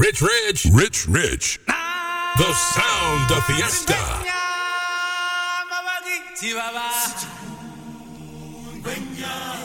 Rich Rich, Rich Rich. The sound of fiesta. Wine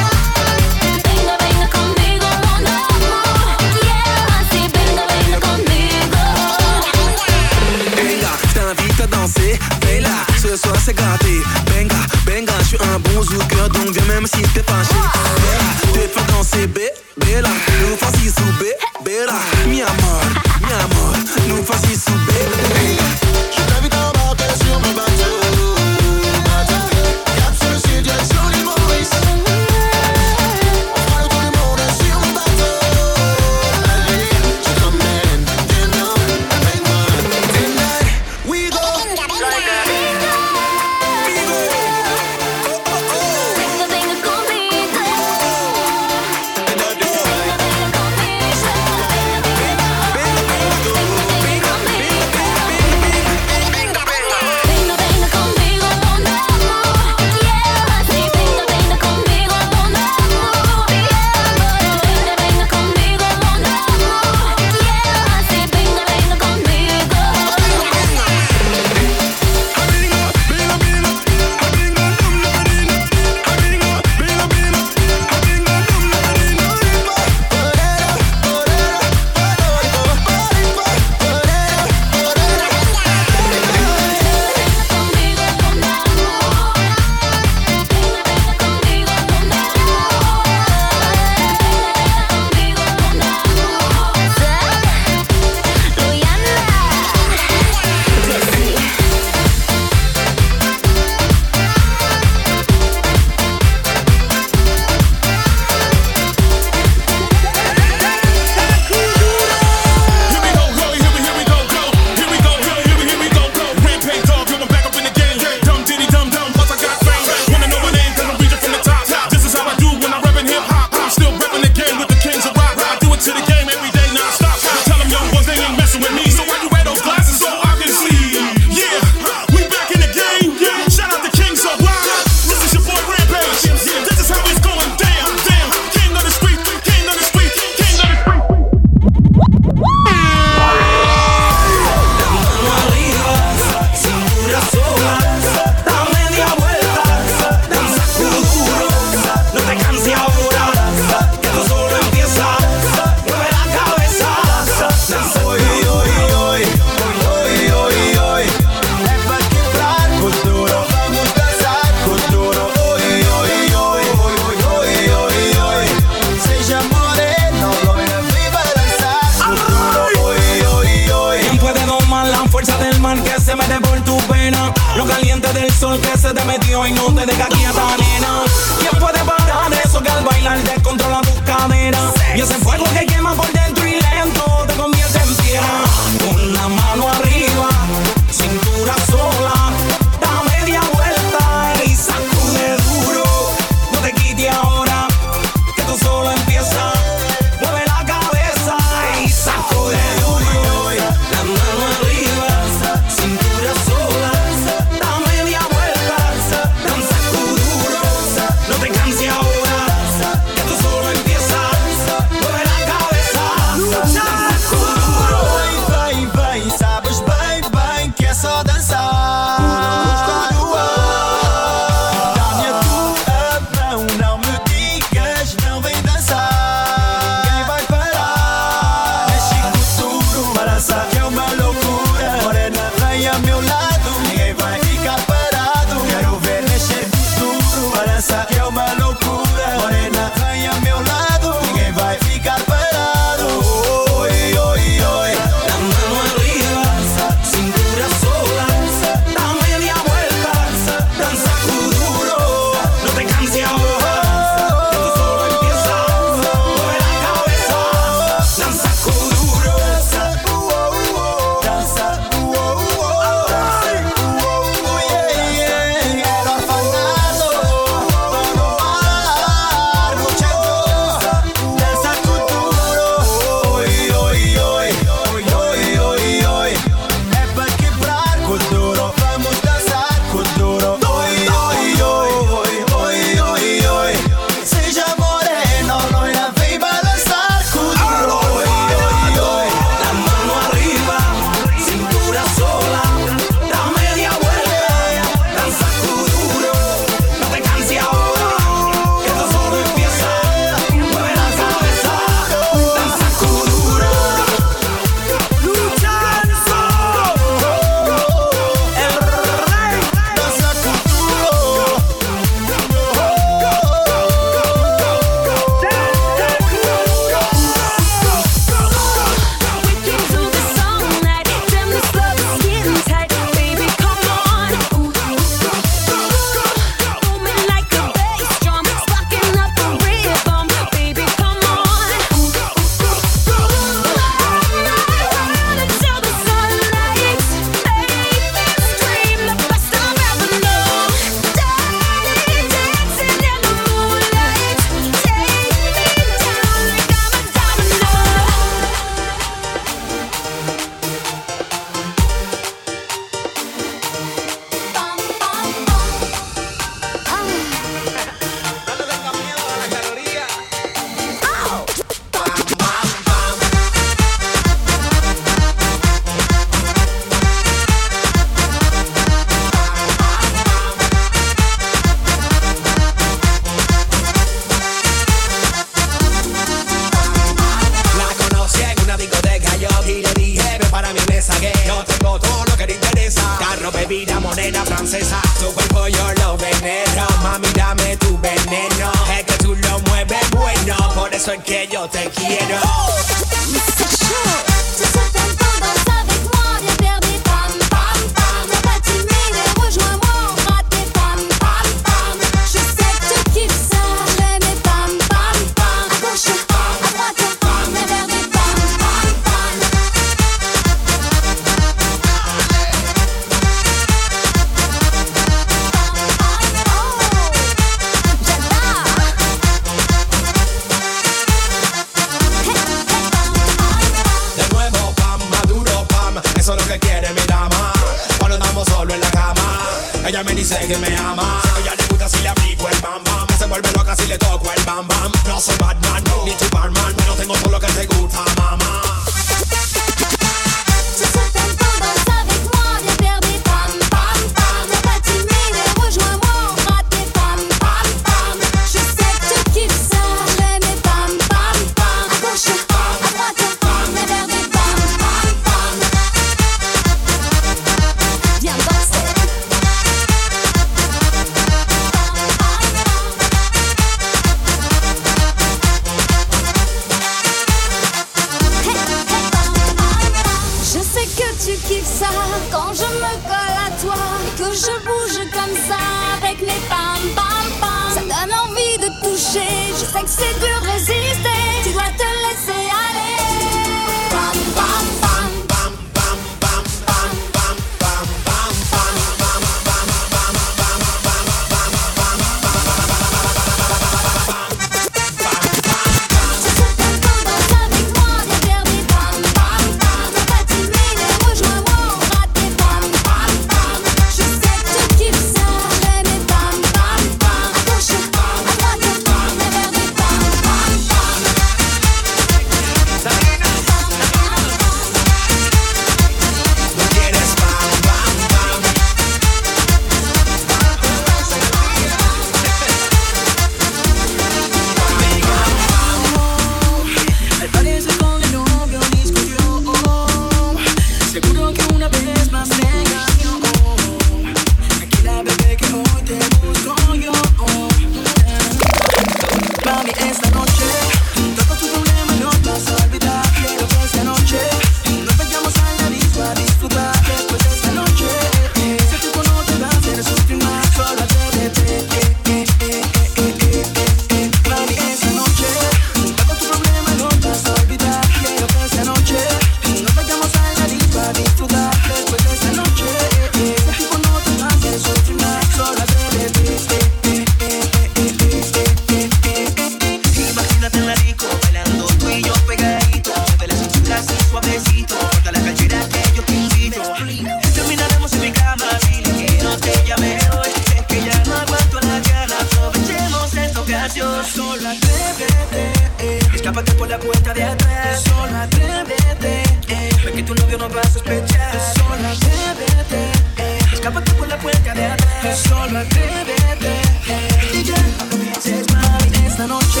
cuenta de atrás. Solo atrévete, eh. Ve que tu novio no va a sospechar. Solo atrévete, eh. Escápate por la puerta de atrás. Solo atrévete, eh. Y ya, no pienses mal esta noche.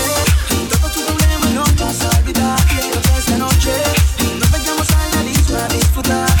Todo tu problema no vas a olvidar. Esta noche nos vayamos a la isla a disfrutar.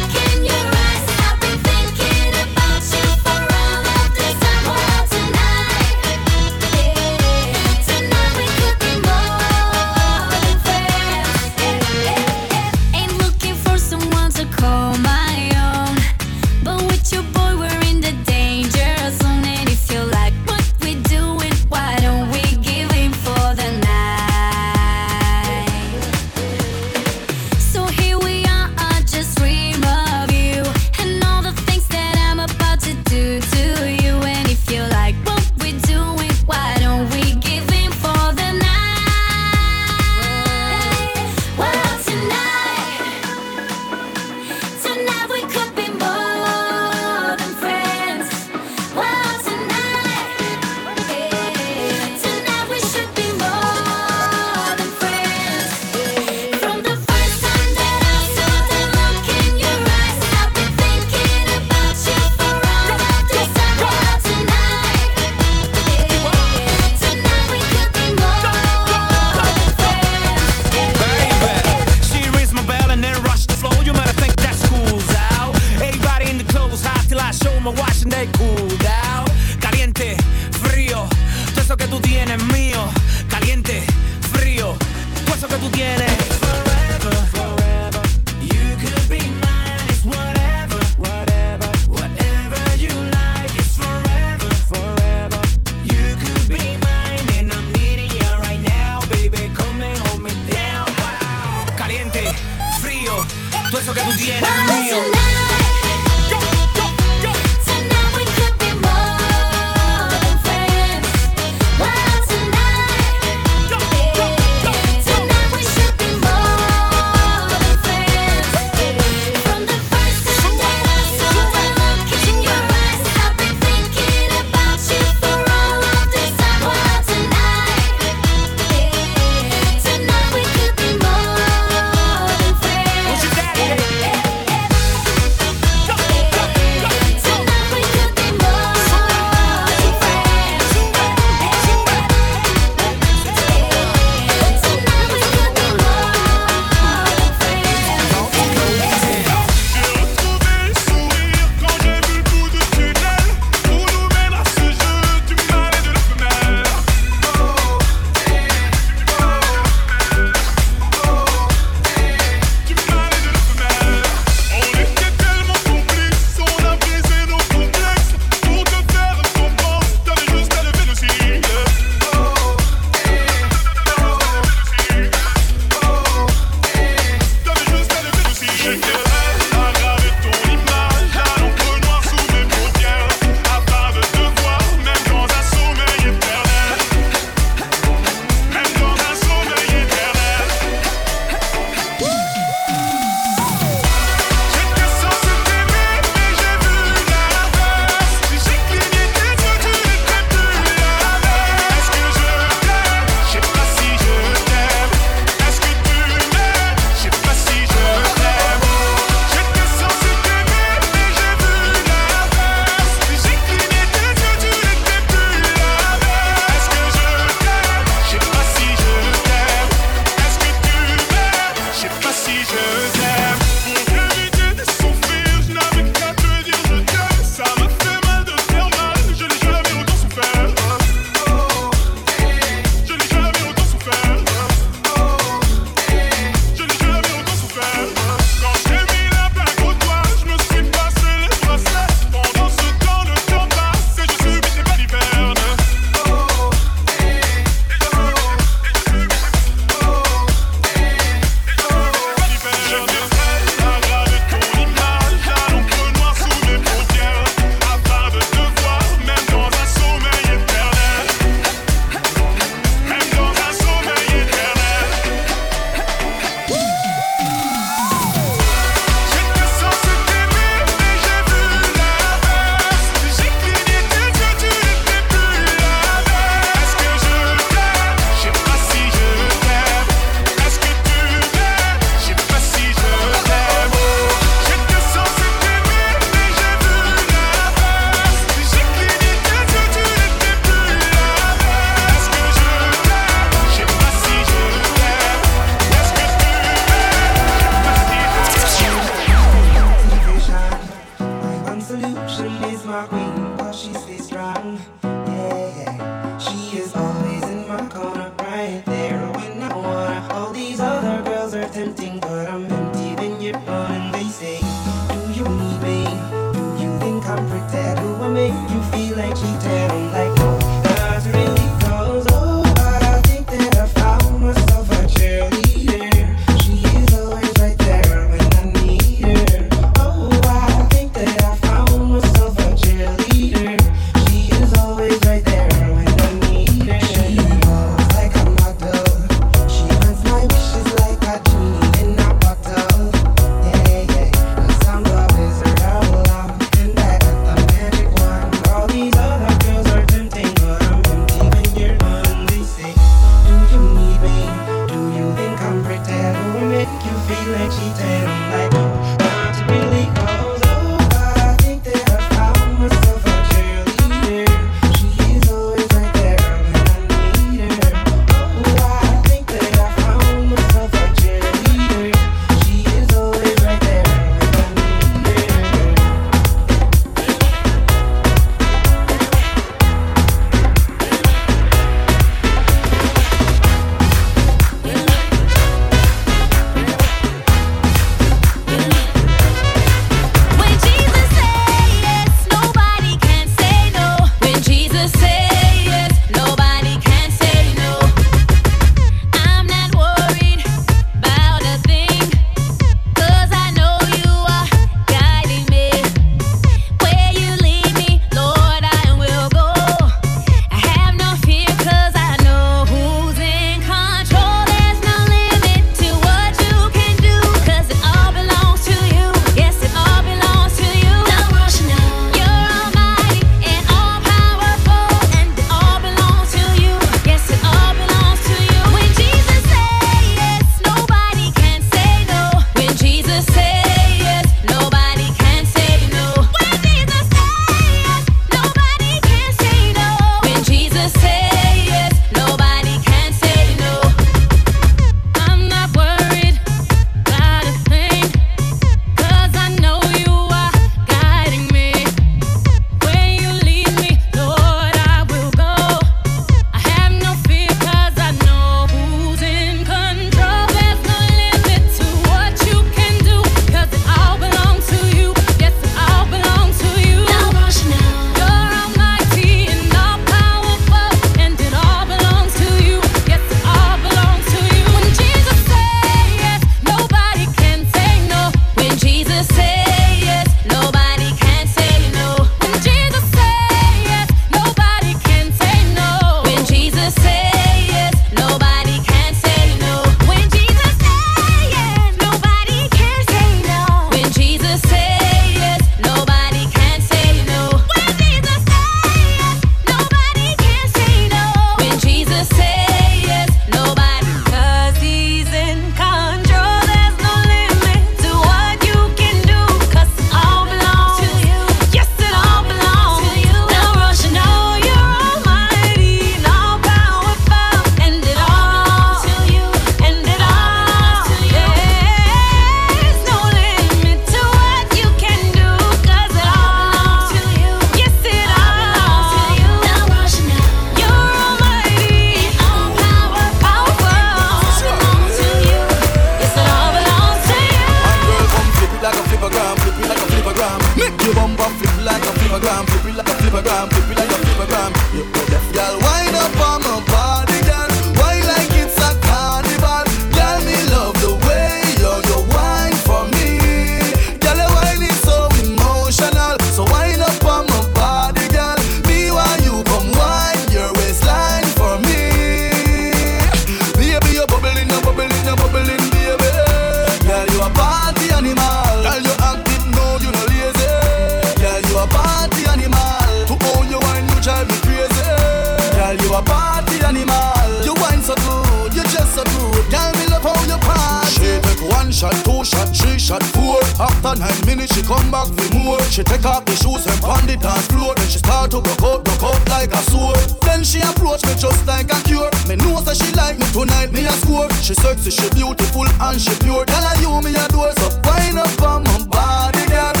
at four. After nine minutes, she come back with more. She take off the shoes and pound the dance floor. Then she start to broke out, broke out like a sword. Then she approach me just like a cure. Me know that she like me tonight, me a score. She sexy, she beautiful and she pure. Tell her you me a so wind up on my body, girl.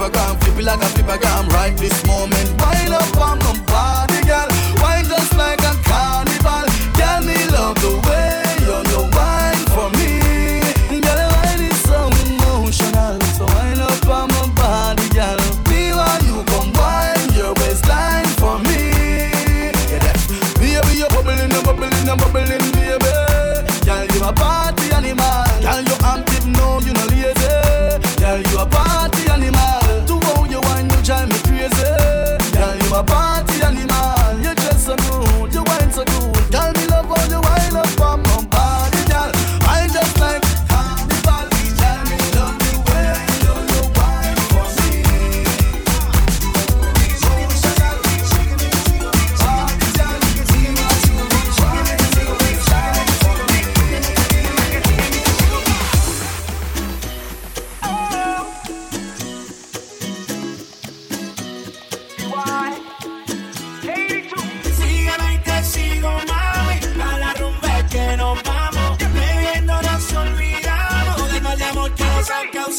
Flipper a gram, flip it like a flipper a gram right this moment.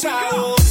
Go.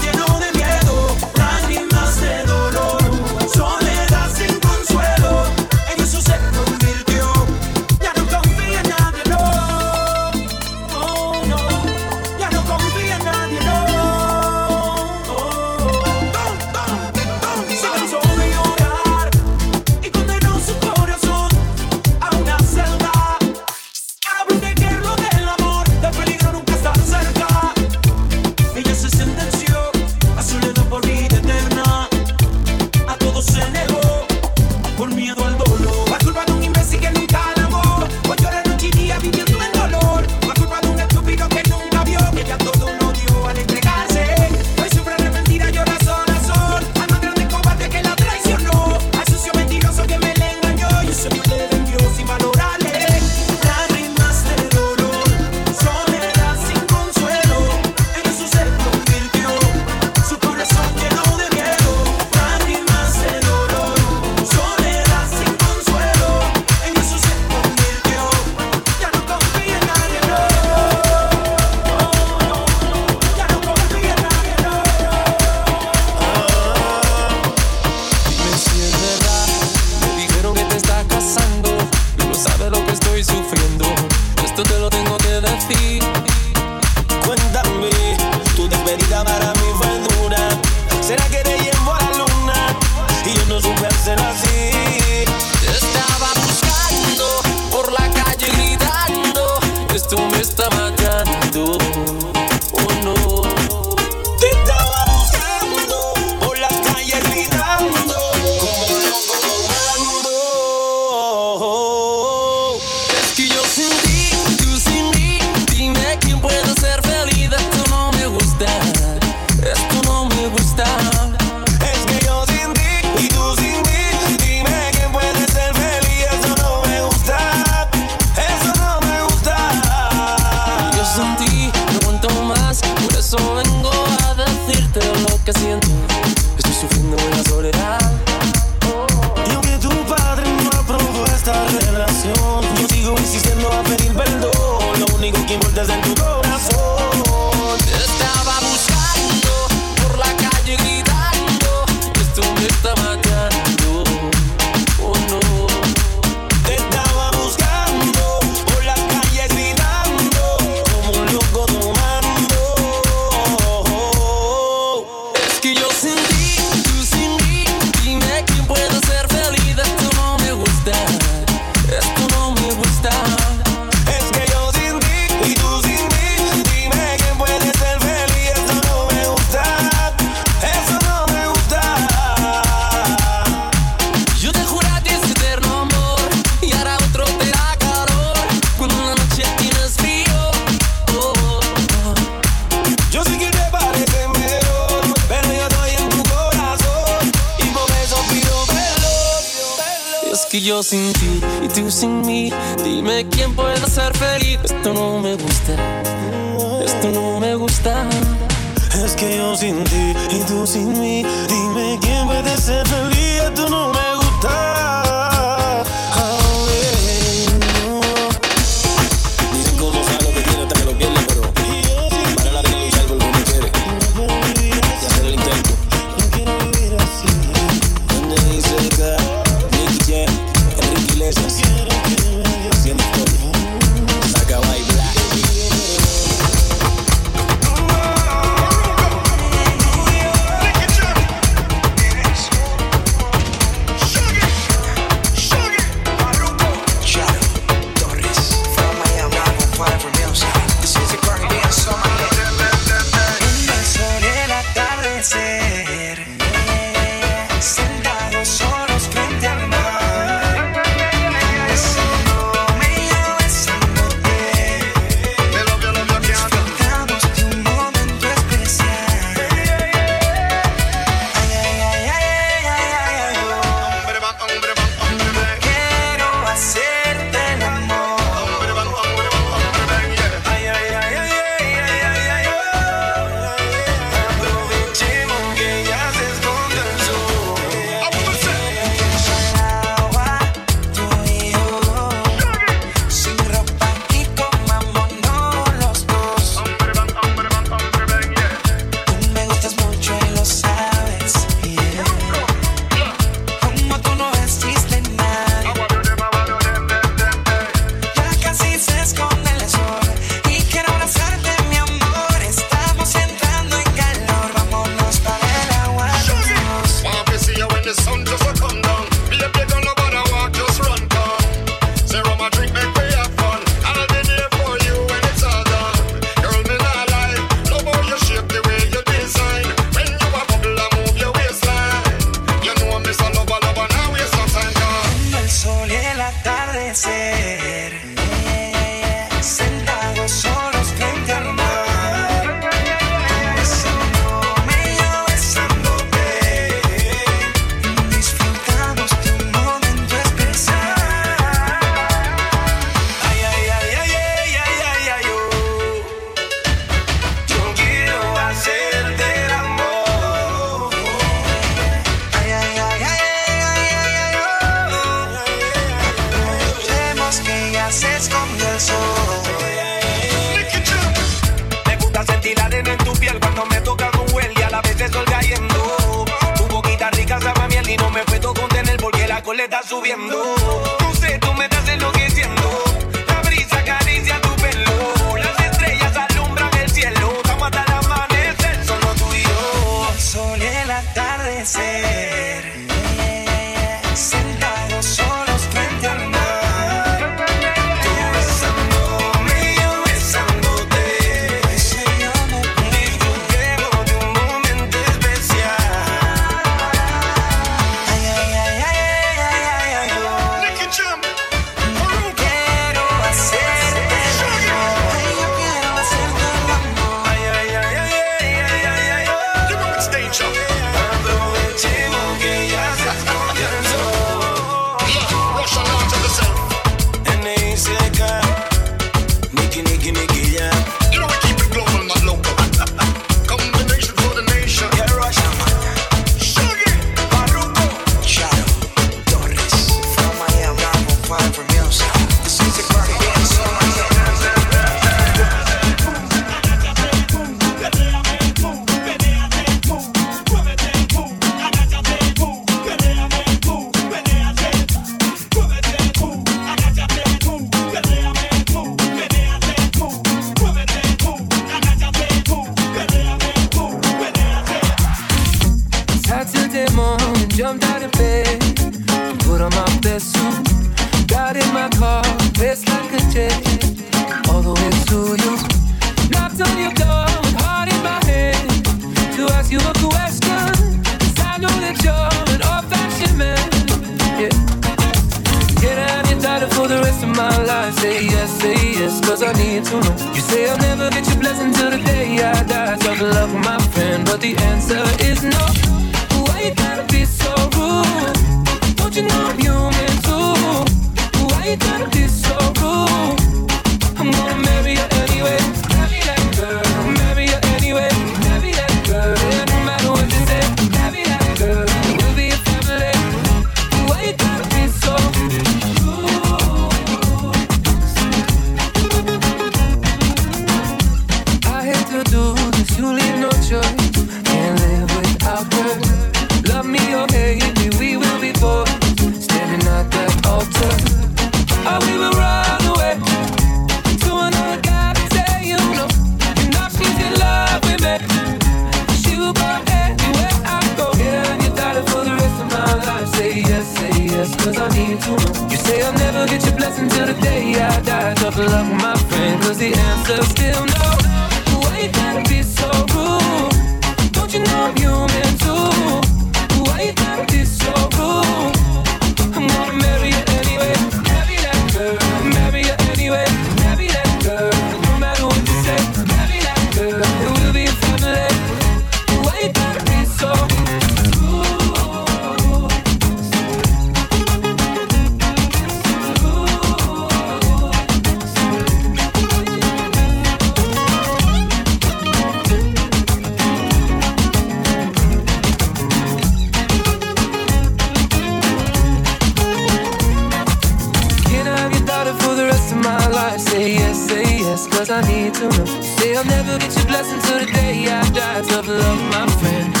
I'll never get your blessing till the day I die. Tough love, my friend.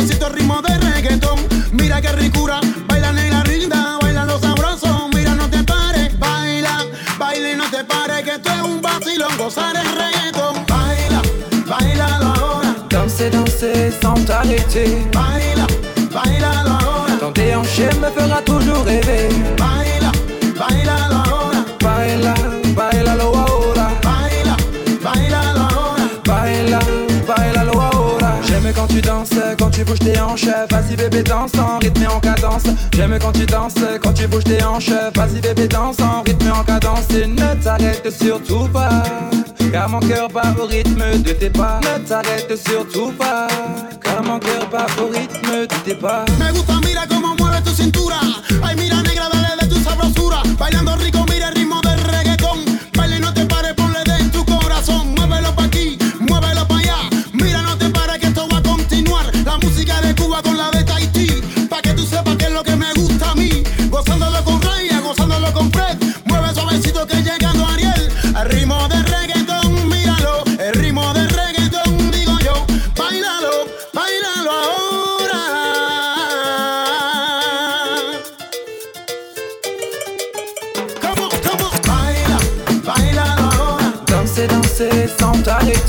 suavecito ritmo de reggaetón. Mira qué ricura, bailan en la rinda, bailan los sabrosos. Mira, no te pares, baila, baile, no te pares, que esto es un vacilón. Gozar el reggaetón, baila, bailalo ahora. Danser, danser sans t'arrêter. Baila, bailalo ahora. Ton déhanché me fera toujours rêver. Baila, tu bouges tes hanches, vas-y bébé danse rythme et en cadence. J'aime quand tu danses, quand tu bouges tes hanches, vas-y bébé danse rythme et en cadence. Et ne t'arrête surtout pas, car mon cœur bat au rythme de tes pas. Ne t'arrête surtout pas, car mon cœur bat au rythme de tes pas. Me gusta mira como mueve tu cintura, ay mira negra dale de tu sabrosura, bailando rico.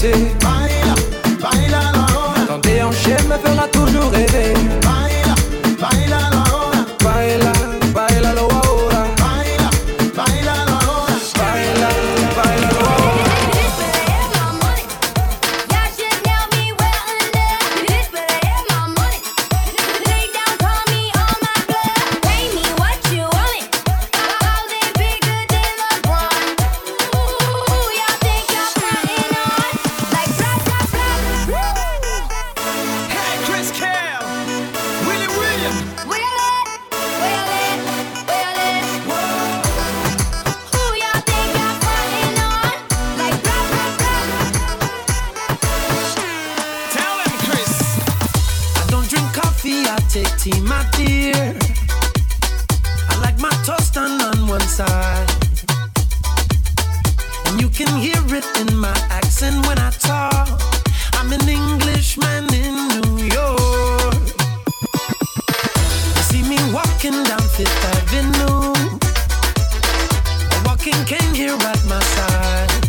Baila, baila ahora. Donde un chien me fera toujours rêver. accent when I talk. I'm an Englishman in New York. You see me walking down Fifth Avenue. A walking cane here at my side.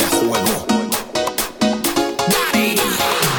de juego. Daddy.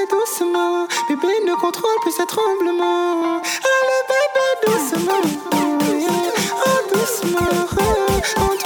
bébé doucement. Bébé ne contrôle plus ses tremblements. Allez bébé doucement. Oh, oh doucement. Oh,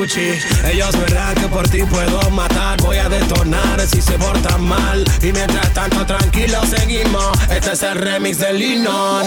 Ellos verán que por ti puedo matar. Voy a detonar si se portan mal. Y mientras tanto, tranquilo, seguimos. Este es el remix del Linon.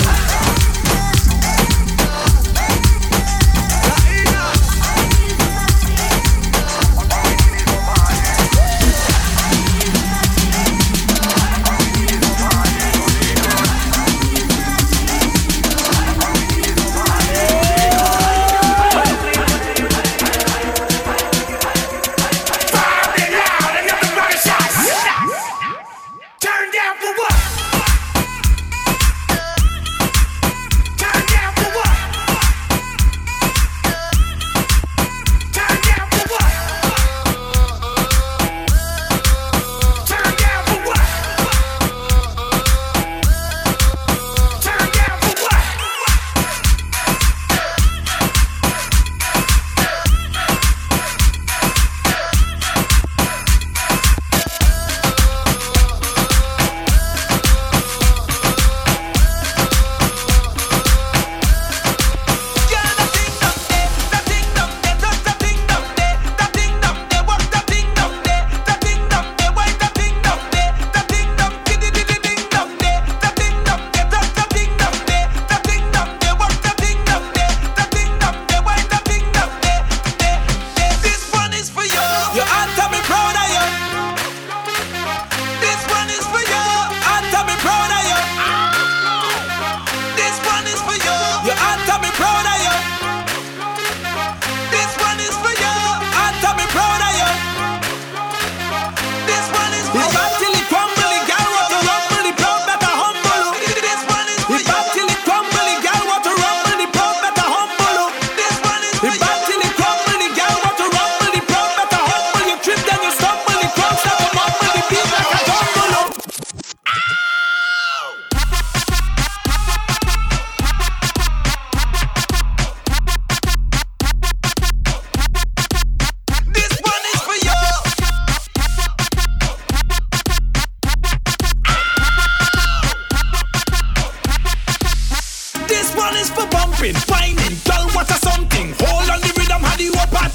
jumping, whining, girl, what a something. Hold on the rhythm, how the upper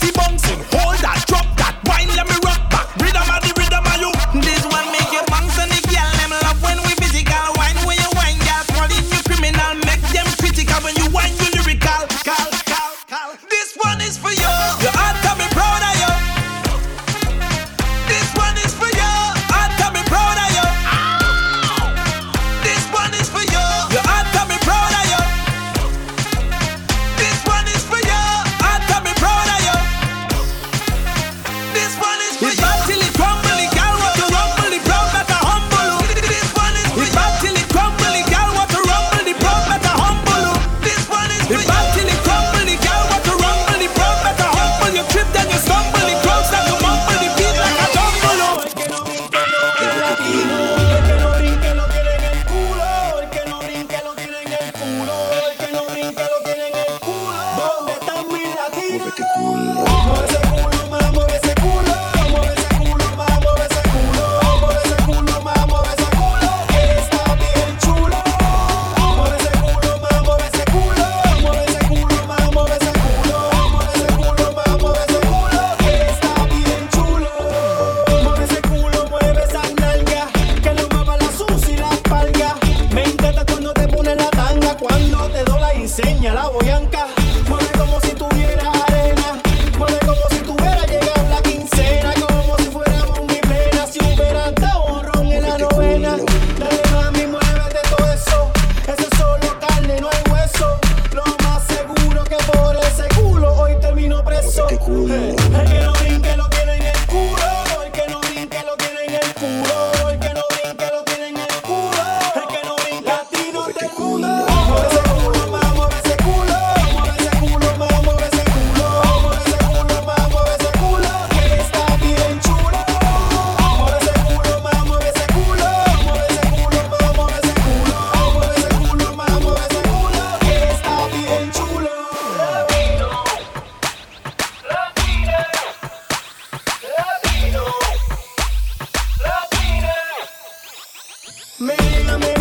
Mírame.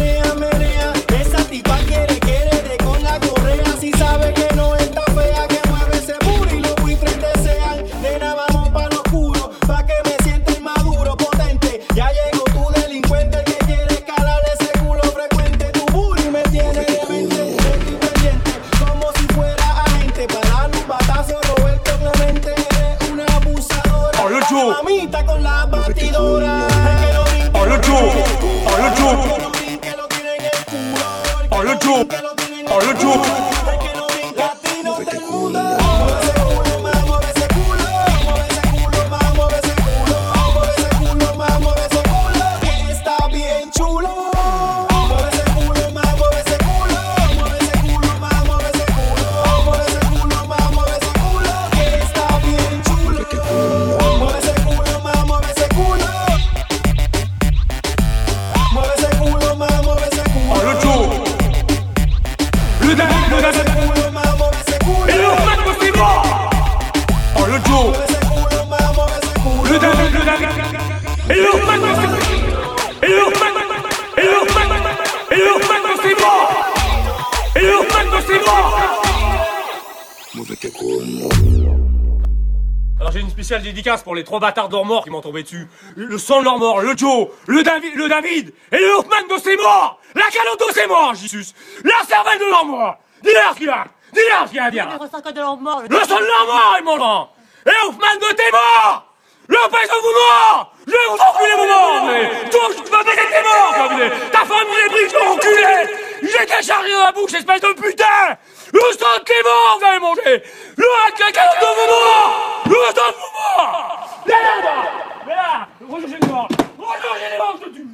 Les trois bâtards d'or morts qui m'ont tombé dessus. Le sang de leur mort, le Joe, le David, le David et le Hoffman de ses morts. La calotte de ses morts, Jesus. La cervelle de leur mort. Dis-leur ce qu'il a. Dis-leur ce qu'il a à dire. Le sang de leur mort. Le sang de leur mort est mon grand. Et Hoffman de tes morts. Le pèse de vos morts. Je vais vous enculer vos morts. mais Toi, tu vas baiser tes morts. comme Ta femme, il est pris, je enculé. J'ai qu'à charger dans la bouche, espèce de putain. Le sang de tes morts, vous allez manger. Le la calotte de vos morts. Le sang de vos morts. Viens là. Recherchez les morts. Recherchez les morts, je te tue.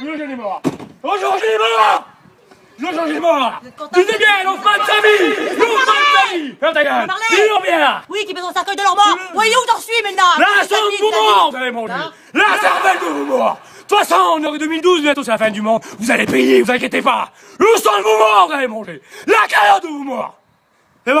Recherchez les morts. Recherchez les morts. Je change les morts Tu dis bien, l'enfant de sa vie L'enfant de sa vie Ferme ta gueule Dis-leur bien Oui, qui met son cercueil de leur mort. Voyez où j'en suis maintenant. La sang de vos morts, vous allez manger La cervelle de vos morts De toute façon, on est en 2012, bientôt c'est la fin du monde. Vous allez payer, vous inquiétez pas Le sang de vos morts, vous allez manger La carrière de vos morts C'est bon